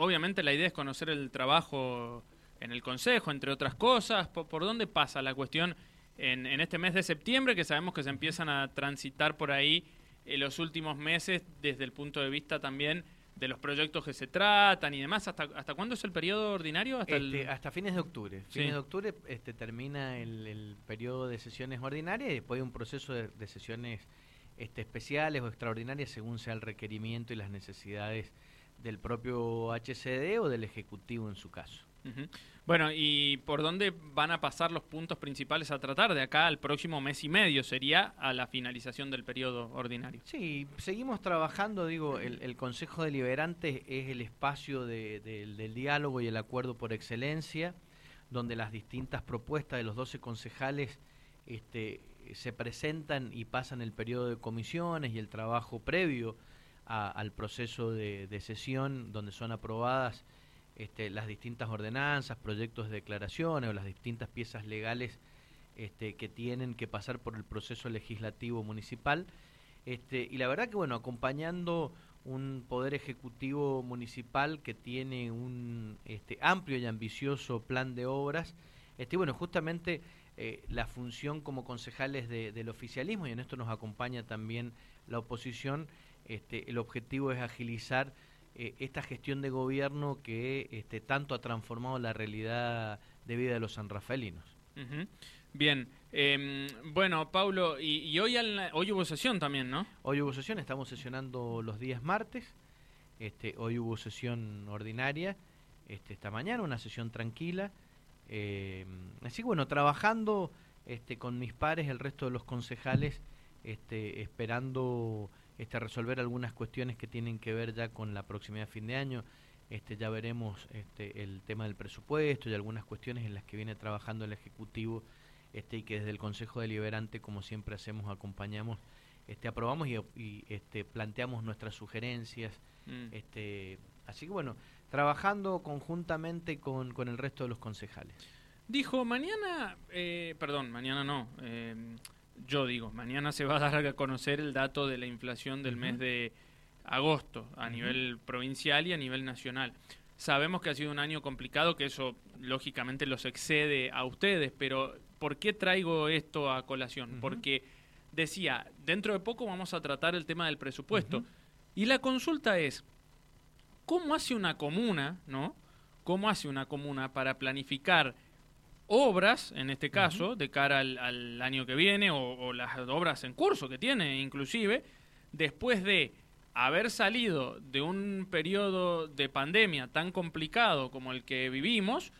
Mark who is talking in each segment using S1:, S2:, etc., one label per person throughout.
S1: obviamente la idea es conocer el trabajo en el Consejo, entre otras cosas. ¿Por, dónde pasa la cuestión en, este mes de septiembre, que sabemos que se empiezan a transitar por ahí en los últimos meses desde el punto de vista también de los proyectos que se tratan y demás. ¿Hasta, hasta cuándo es el periodo ordinario?
S2: Hasta, este, hasta fines de octubre. Fines de octubre este, termina el, periodo de sesiones ordinarias y después hay un proceso de, sesiones este, especiales o extraordinarias según sea el requerimiento y las necesidades del propio HCD o del Ejecutivo en su caso.
S1: Bueno, ¿y por dónde van a pasar los puntos principales a tratar de acá al próximo mes y medio? Sería a la finalización del periodo ordinario.
S2: Sí, seguimos trabajando, digo, el, Consejo Deliberante es el espacio del diálogo y el acuerdo por excelencia, donde las distintas propuestas de los 12 concejales este, se presentan y pasan el periodo de comisiones y el trabajo previo al proceso de, de sesión, donde son aprobadas este, las distintas ordenanzas, proyectos de declaraciones o las distintas piezas legales este, que tienen que pasar por el proceso legislativo municipal. Este, y la verdad que, bueno, acompañando un poder ejecutivo municipal que tiene un este, amplio y ambicioso plan de obras, este, bueno, justamente eh, la función como concejales del oficialismo, y en esto nos acompaña también la oposición, este, el objetivo es agilizar eh, esta gestión de gobierno que este, tanto ha transformado la realidad de vida de los sanrafaelinos.
S1: Bien, em, bueno, Paulo, y, hoy, hoy hubo sesión también, ¿no?
S2: Hoy hubo sesión, estamos sesionando los días martes, este, hoy hubo sesión ordinaria, este, esta mañana, una sesión tranquila, em, así que bueno, trabajando este, con mis pares, el resto de los concejales, este, esperando este, resolver algunas cuestiones que tienen que ver ya con la proximidad de fin de año. Este, ya veremos este, el tema del presupuesto y algunas cuestiones en las que viene trabajando el Ejecutivo este, y que desde el Consejo Deliberante, como siempre hacemos, acompañamos, este, aprobamos y, este, planteamos nuestras sugerencias. Mm. Este, así que bueno, trabajando conjuntamente con, con el resto de los concejales.
S1: Dijo, mañana, eh, perdón, mañana no, eh, yo digo, mañana se va a dar a conocer el dato de la inflación del mes de agosto a nivel provincial y a nivel nacional. Sabemos que ha sido un año complicado, que eso lógicamente los excede a ustedes, pero ¿por qué traigo esto a colación? Porque decía, dentro de poco vamos a tratar el tema del presupuesto. Y la consulta es, ¿cómo hace una comuna, no? ¿Cómo hace una comuna para planificar obras, en este caso, de cara al, año que viene, o, las obras en curso que tiene inclusive, después de haber salido de un periodo de pandemia tan complicado como el que vivimos,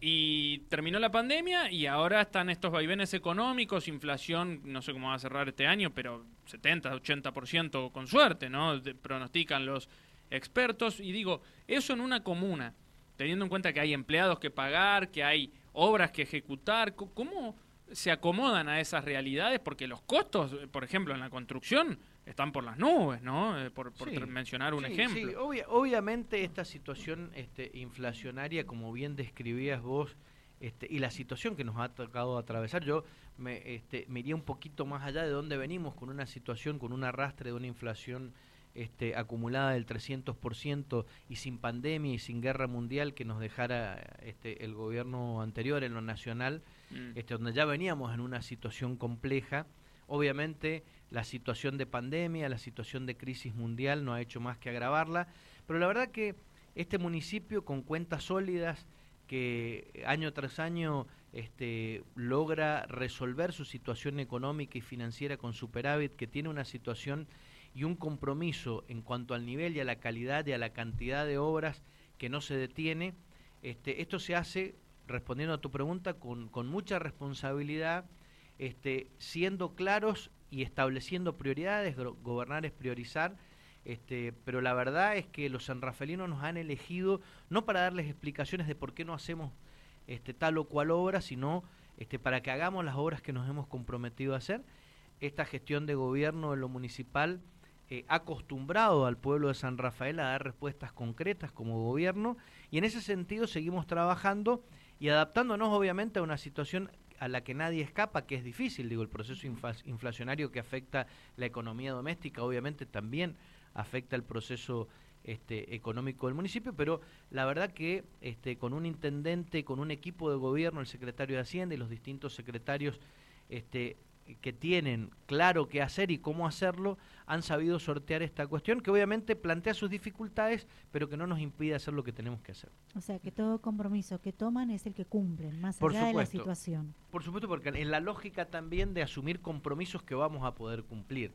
S1: y terminó la pandemia y ahora están estos vaivenes económicos, inflación, no sé cómo va a cerrar este año, pero 70, 80% con suerte, ¿no? pronostican los expertos. Y digo, eso en una comuna, teniendo en cuenta que hay empleados que pagar, que hay obras que ejecutar. ¿Cómo se acomodan a esas realidades? Porque los costos, por ejemplo, en la construcción están por las nubes, ¿no? Eh, por, mencionar un ejemplo.
S2: Sí, obviamente esta situación este, inflacionaria, como bien describías vos, este, y la situación que nos ha tocado atravesar, yo me, este, me iría un poquito más allá de dónde venimos con una situación, con un arrastre de una inflación este, acumulada del 300% y sin pandemia y sin guerra mundial que nos dejara este, el gobierno anterior en lo nacional, mm. este, donde ya veníamos en una situación compleja. Obviamente la situación de pandemia, la situación de crisis mundial no ha hecho más que agravarla, pero la verdad que este municipio con cuentas sólidas, que año tras año este, logra resolver su situación económica y financiera con superávit, que tiene una situación y un compromiso en cuanto al nivel y a la calidad y a la cantidad de obras que no se detiene. Este, esto se hace, respondiendo a tu pregunta, con, con mucha responsabilidad, este, siendo claros y estableciendo prioridades, gobernar es priorizar, este, pero la verdad es que los sanrafelinos nos han elegido no para darles explicaciones de por qué no hacemos este, tal o cual obra, sino este, para que hagamos las obras que nos hemos comprometido a hacer. Esta gestión de gobierno en lo municipal eh, acostumbrado al pueblo de San Rafael a dar respuestas concretas como gobierno y en ese sentido seguimos trabajando y adaptándonos obviamente a una situación a la que nadie escapa, que es difícil, digo, el proceso inflacionario que afecta la economía doméstica, obviamente también afecta el proceso este, económico del municipio, pero la verdad que este, con un intendente, con un equipo de gobierno, el secretario de Hacienda y los distintos secretarios este, que tienen claro qué hacer y cómo hacerlo, han sabido sortear esta cuestión, que obviamente plantea sus dificultades, pero que no nos impide hacer lo que tenemos que hacer.
S3: O sea, que todo compromiso que toman es el que cumplen, más allá de la situación.
S2: Por supuesto, porque en la lógica también de asumir compromisos que vamos a poder cumplir.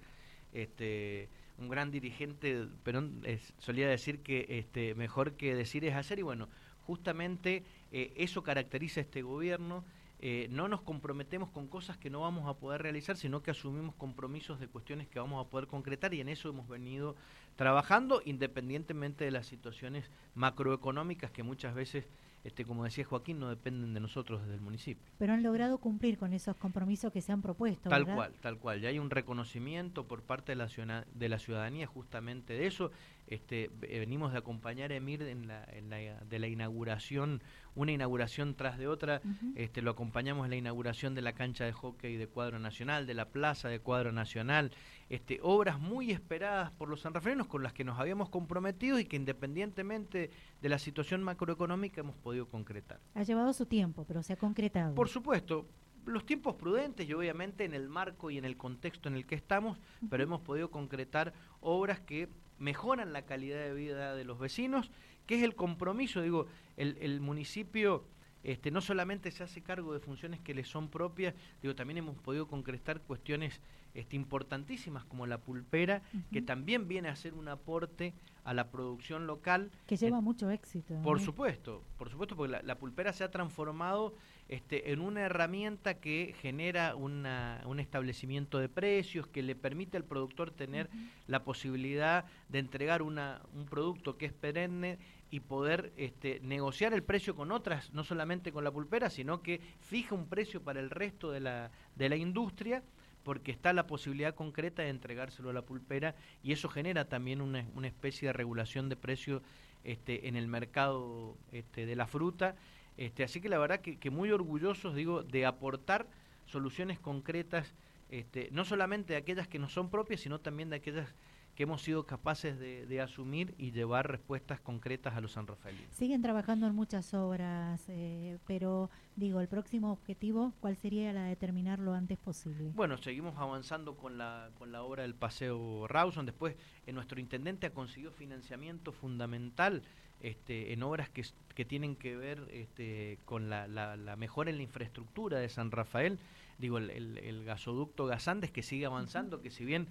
S2: Este, un gran dirigente Perón solía decir que este, mejor que decir es hacer, y bueno, justamente eh, eso caracteriza a este gobierno eh, no nos comprometemos con cosas que no vamos a poder realizar, sino que asumimos compromisos de cuestiones que vamos a poder concretar y en eso hemos venido trabajando independientemente de las situaciones macroeconómicas que muchas veces este, como decía Joaquín, no dependen de nosotros desde el municipio.
S3: Pero han logrado cumplir con esos compromisos que se han propuesto.
S2: Tal cual, tal cual. Ya hay un reconocimiento por parte de la, de la ciudadanía justamente de eso. Este, venimos de acompañar a Emir en la, en la, de la inauguración, una inauguración tras de otra. este, lo acompañamos en la inauguración de la cancha de hockey de cuadro nacional, de la plaza de cuadro nacional. Este, obras muy esperadas por los sanraferinos con las que nos habíamos comprometido y que independientemente de la situación macroeconómica hemos podido concretar.
S3: Ha llevado su tiempo, pero se ha concretado.
S2: Por supuesto, los tiempos prudentes y obviamente en el marco y en el contexto en el que estamos, pero hemos podido concretar obras que mejoran la calidad de vida de los vecinos, que es el compromiso, digo, el, municipio este, no solamente se hace cargo de funciones que le son propias, digo, también hemos podido concretar cuestiones este, importantísimas como la pulpera, que también viene a ser un aporte a la producción local.
S3: Que lleva mucho éxito.
S2: Por supuesto, por supuesto, porque la, pulpera se ha transformado este, en una herramienta que genera una, un establecimiento de precios, que le permite al productor tener la posibilidad de entregar una, un producto que es perenne y poder este, negociar el precio con otras, no solamente con la pulpera, sino que fija un precio para el resto de la, de la industria porque está la posibilidad concreta de entregárselo a la pulpera y eso genera también una, una especie de regulación de precio este, en el mercado este, de la fruta. Este, así que la verdad que, que, muy orgullosos, digo, de aportar soluciones concretas, este, no solamente de aquellas que no son propias, sino también de aquellas que hemos sido capaces de, asumir y llevar respuestas concretas a los San Rafaelinos.
S3: Siguen trabajando en muchas obras, eh, pero digo, el próximo objetivo, ¿cuál sería la de terminar lo antes posible?
S2: Bueno, seguimos avanzando con la, con la obra del Paseo Rawson. Después, eh, nuestro intendente ha conseguido financiamiento fundamental este, en obras que, que tienen que ver este, con la, la, mejora en la infraestructura de San Rafael. Digo, el, el, gasoducto Gasandes que sigue avanzando, que si bien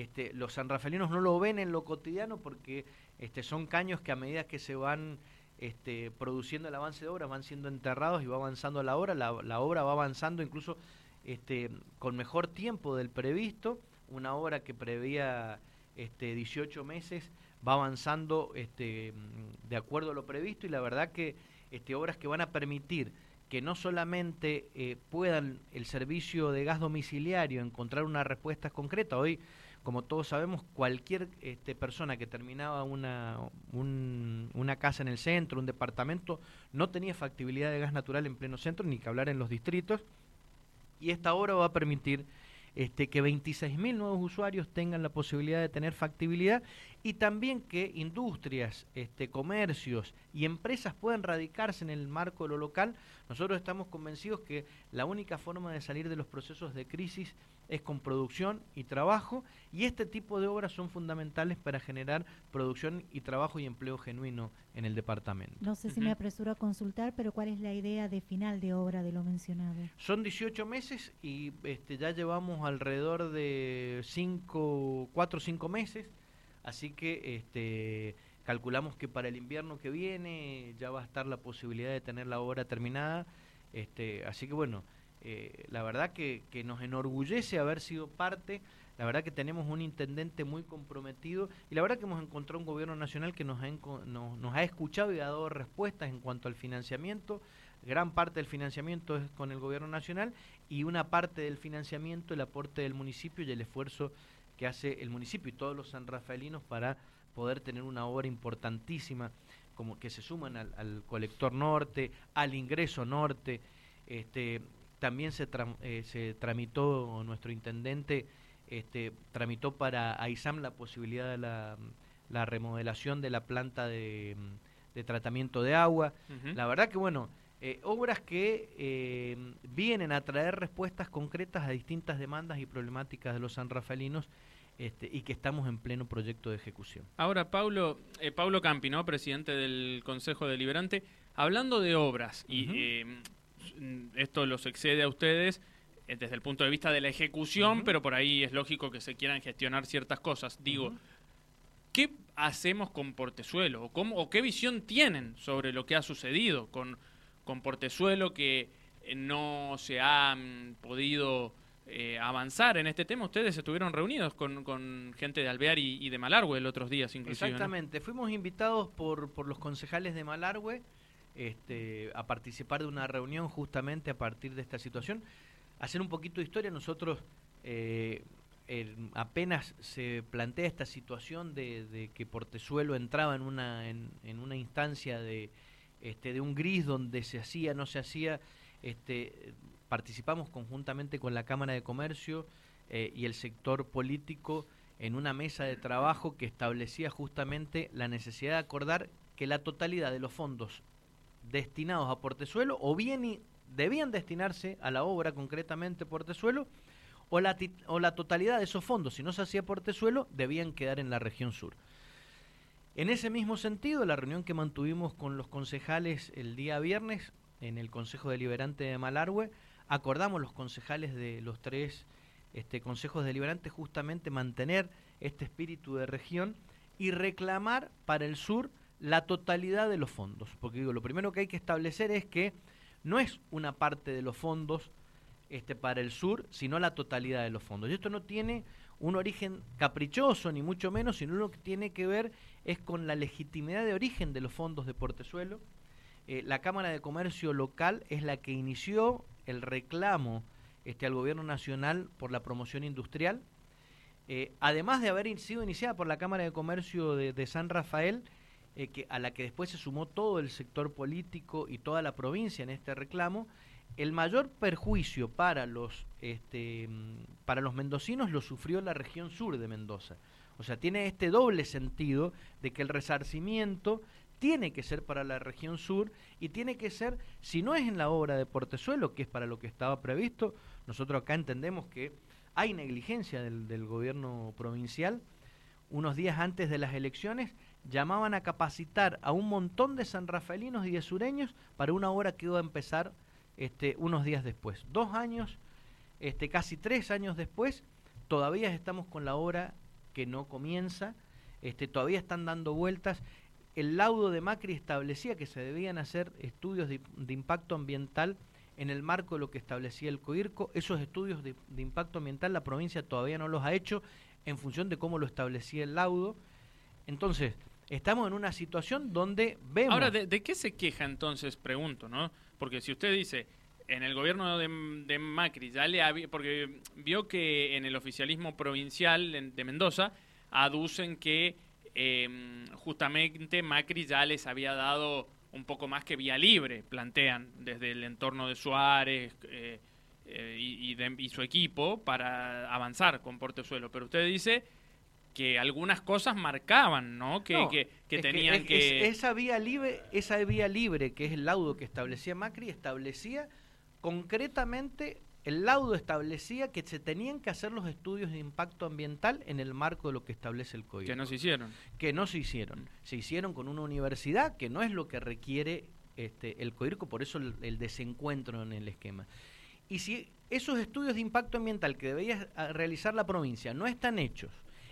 S2: este, los sanrafelinos no lo ven en lo cotidiano porque este, son caños que a medida que se van este, produciendo el avance de obra van siendo enterrados y va avanzando la obra, la, obra va avanzando incluso con mejor tiempo del previsto, una obra que prevía este, 18 meses va avanzando de acuerdo a lo previsto y la verdad que obras que van a permitir que no solamente eh, puedan el servicio de gas domiciliario encontrar una respuesta concreta, hoy como todos sabemos, cualquier este, persona que terminaba una, una casa en el centro, un departamento, no tenía factibilidad de gas natural en pleno centro, ni que hablar en los distritos. Y esta obra va a permitir este, que 26.000 nuevos usuarios tengan la posibilidad de tener factibilidad y también que industrias, este, comercios y empresas puedan radicarse en el marco de lo local. Nosotros estamos convencidos que la única forma de salir de los procesos de crisis es con producción y trabajo y este tipo de obras son fundamentales para generar producción y trabajo y empleo genuino en el departamento.
S3: No sé si me apresuro a consultar, pero ¿cuál es la idea de final de obra de lo mencionado?
S2: Son 18 meses y este, ya llevamos alrededor de 5, 4 o 5 meses, así que este, calculamos que para el invierno que viene ya va a estar la posibilidad de tener la obra terminada, este, así que bueno, eh, la verdad que, nos enorgullece haber sido parte, la verdad que tenemos un intendente muy comprometido y la verdad que hemos encontrado un gobierno nacional que nos ha, nos, ha escuchado y ha dado respuestas en cuanto al financiamiento. Gran parte del financiamiento es con el gobierno nacional y una parte del financiamiento el aporte del municipio y el esfuerzo que hace el municipio y todos los sanrafaelinos para poder tener una obra importantísima como que se suman al, al colector norte, al ingreso norte, este, también se, eh, se tramitó, nuestro intendente este, tramitó para AISAM la posibilidad de la, la remodelación de la planta de, de tratamiento de agua. La verdad que, bueno, eh, obras que eh, vienen a traer respuestas concretas a distintas demandas y problemáticas de los sanrafalinos este, y que estamos en pleno proyecto de ejecución.
S1: Ahora, Paulo, eh, Paulo Campi, ¿no? presidente del Consejo Deliberante, hablando de obras, y esto los excede a ustedes desde el punto de vista de la ejecución, pero por ahí es lógico que se quieran gestionar ciertas cosas. Digo, ¿qué hacemos con Portezuelo? ¿O, cómo, ¿O qué visión tienen sobre lo que ha sucedido con con Portezuelo que eh, no se ha podido eh, avanzar en este tema. Ustedes estuvieron reunidos con, gente de Alvear y, de Malargüe el otros días, inclusive.
S2: Exactamente, fuimos invitados por, por los concejales de Malargüe este, a participar de una reunión justamente a partir de esta situación. Hacer un poquito de historia, nosotros eh, apenas se plantea esta situación de, que Portezuelo entraba en una, en una instancia de este, de un gris donde se hacía, no se hacía. Este, participamos conjuntamente con la Cámara de Comercio eh, y el sector político en una mesa de trabajo que establecía justamente la necesidad de acordar que la totalidad de los fondos destinados a Portezuelo o bien debían destinarse a la obra concretamente Portezuelo o la, o la totalidad de esos fondos, si no se hacía Portezuelo, debían quedar en la región sur. En ese mismo sentido, la reunión que mantuvimos con los concejales el día viernes en el Consejo Deliberante de Malargüe, acordamos los concejales de los tres este, consejos deliberantes justamente mantener este espíritu de región y reclamar para el sur la totalidad de los fondos. Porque digo, lo primero que hay que establecer es que no es una parte de los fondos este, para el sur, sino la totalidad de los fondos. Y esto no tiene un origen caprichoso, ni mucho menos, sino lo que tiene que ver es con la legitimidad de origen de los fondos de Portezuelo. Eh, la Cámara de Comercio local es la que inició el reclamo este, al gobierno nacional por la promoción industrial. Eh, además de haber sido iniciada por la Cámara de Comercio de, San Rafael, eh, que, a la que después se sumó todo el sector político y toda la provincia en este reclamo, el mayor perjuicio para los, este, para los mendocinos lo sufrió la región sur de Mendoza. O sea, tiene este doble sentido de que el resarcimiento tiene que ser para la región sur y tiene que ser, si no es en la obra de Portezuelo, que es para lo que estaba previsto, nosotros acá entendemos que hay negligencia del, del gobierno provincial. Unos días antes de las elecciones llamaban a capacitar a un montón de sanrafaelinos y de sureños para una obra que iba a empezar este, unos días después. Dos años, este, casi tres años después, todavía estamos con la obra que no comienza, este, todavía están dando vueltas. El laudo de Macri establecía que se debían hacer estudios de, impacto ambiental en el marco de lo que establecía el COIRCO. Esos estudios de, impacto ambiental la provincia todavía no los ha hecho en función de cómo lo establecía el laudo. Entonces, estamos en una situación donde vemos...
S1: Ahora, ¿de, ¿de, qué se queja entonces? Pregunto, ¿no? Porque si usted dice, en el gobierno de, Macri, ya le había, porque vio que en el oficialismo provincial de Mendoza aducen que em, justamente Macri ya les había dado un poco más que vía libre, plantean desde el entorno de Suárez eh, eh, y, su equipo para avanzar con Portezuelo. Pero usted dice que algunas cosas marcaban, ¿no? Que, que, tenían que,
S2: esa vía libre, esa vía libre que es el laudo que establecía Macri establecía concretamente el laudo establecía que se tenían que hacer los estudios de impacto ambiental en el marco de lo que establece el código.
S1: Que no se hicieron.
S2: Que no se hicieron. Se hicieron con una universidad que no es lo que requiere este, el COIRCO, por eso el, desencuentro en el esquema. Y si esos estudios de impacto ambiental que debía realizar la provincia no están hechos,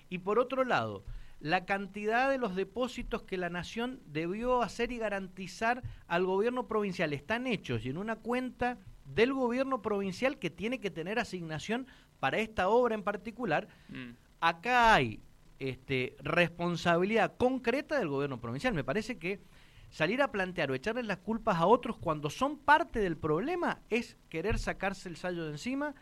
S2: y por otro lado, la cantidad de los depósitos que la nación debió hacer y garantizar al gobierno provincial están hechos y en una cuenta del gobierno provincial que tiene que tener asignación para esta obra en particular, mm. acá hay este, responsabilidad concreta del gobierno provincial. Me parece que salir a plantear o echarle las culpas a otros cuando son parte del problema es querer sacarse el sallo de encima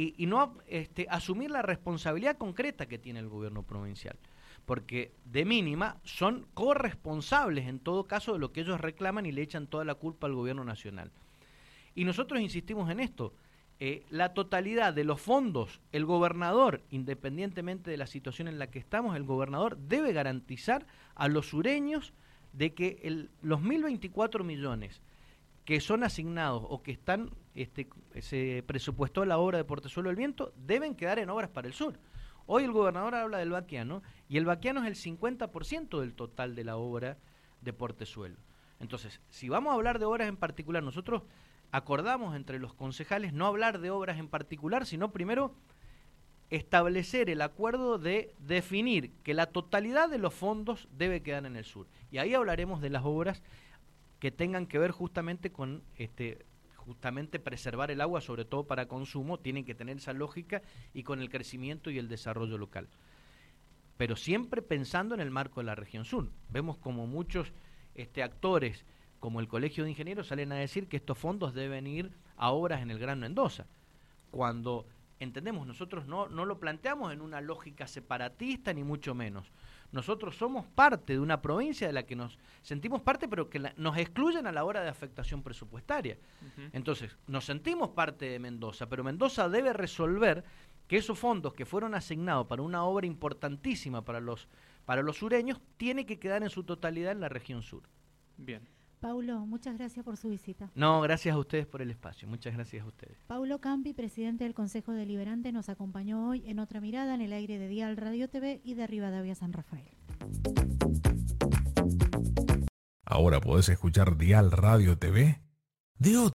S2: y, no este, asumir la responsabilidad concreta que tiene el gobierno provincial. Porque de mínima son corresponsables en todo caso de lo que ellos reclaman y le echan toda la culpa al gobierno nacional. Y nosotros insistimos en esto. eh, la totalidad de los fondos, el gobernador, independientemente de la situación en la que estamos, el gobernador debe garantizar a los sureños de que el, los 1.024 millones que son asignados o que están, este, se presupuestó la obra de Portezuelo del Viento, deben quedar en obras para el sur. Hoy el gobernador habla del vaquiano y el vaquiano es el 50% del total de la obra de Portezuelo. Entonces, si vamos a hablar de obras en particular, nosotros acordamos entre los concejales no hablar de obras en particular, sino primero establecer el acuerdo de definir que la totalidad de los fondos debe quedar en el sur. Y ahí hablaremos de las obras que tengan que ver justamente con este justamente preservar el agua, sobre todo para consumo, tienen que tener esa lógica y con el crecimiento y el desarrollo local. Pero siempre pensando en el marco de la región sur. Vemos como muchos este, actores, como el Colegio de Ingenieros, salen a decir que estos fondos deben ir a obras en el Gran Mendoza. Cuando entendemos, nosotros no, no lo planteamos en una lógica separatista, ni mucho menos nosotros somos parte de una provincia de la que nos sentimos parte, pero que nos excluyen a la hora de afectación presupuestaria. Entonces, nos sentimos parte de Mendoza, pero Mendoza debe resolver que esos fondos que fueron asignados para una obra importantísima para los, para los sureños, tiene que quedar en su totalidad en la región sur.
S1: Bien.
S3: Paulo, muchas gracias por su visita.
S2: No, gracias a ustedes por el espacio. Muchas gracias a ustedes.
S3: Paulo Campi, presidente del Consejo Deliberante, nos acompañó hoy en otra mirada en el aire de Dial Radio TV y de Rivadavia San Rafael.
S4: Ahora podés escuchar Dial Radio TV de otro.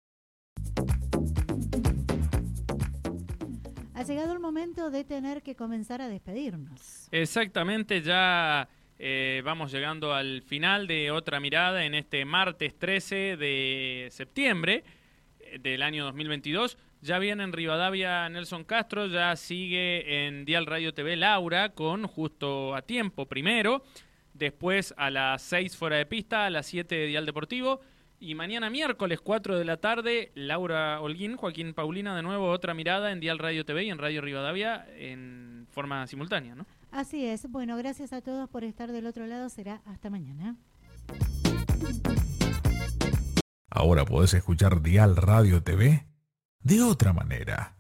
S3: Ha llegado el momento de tener que comenzar a despedirnos.
S1: Exactamente, ya eh, vamos llegando al final de otra mirada en este martes 13 de septiembre eh, del año 2022. Ya viene en Rivadavia Nelson Castro, ya sigue en Dial Radio TV Laura con justo a tiempo primero, después a las 6 fuera de pista, a las 7 de Dial Deportivo y mañana miércoles 4 de la tarde Laura Holguín, Joaquín Paulina de nuevo otra mirada en Dial Radio TV y en Radio Rivadavia en forma simultánea, ¿no?
S3: Así es. Bueno, gracias a todos por estar del otro lado. Será hasta mañana.
S4: Ahora podés escuchar Dial Radio TV de otra manera.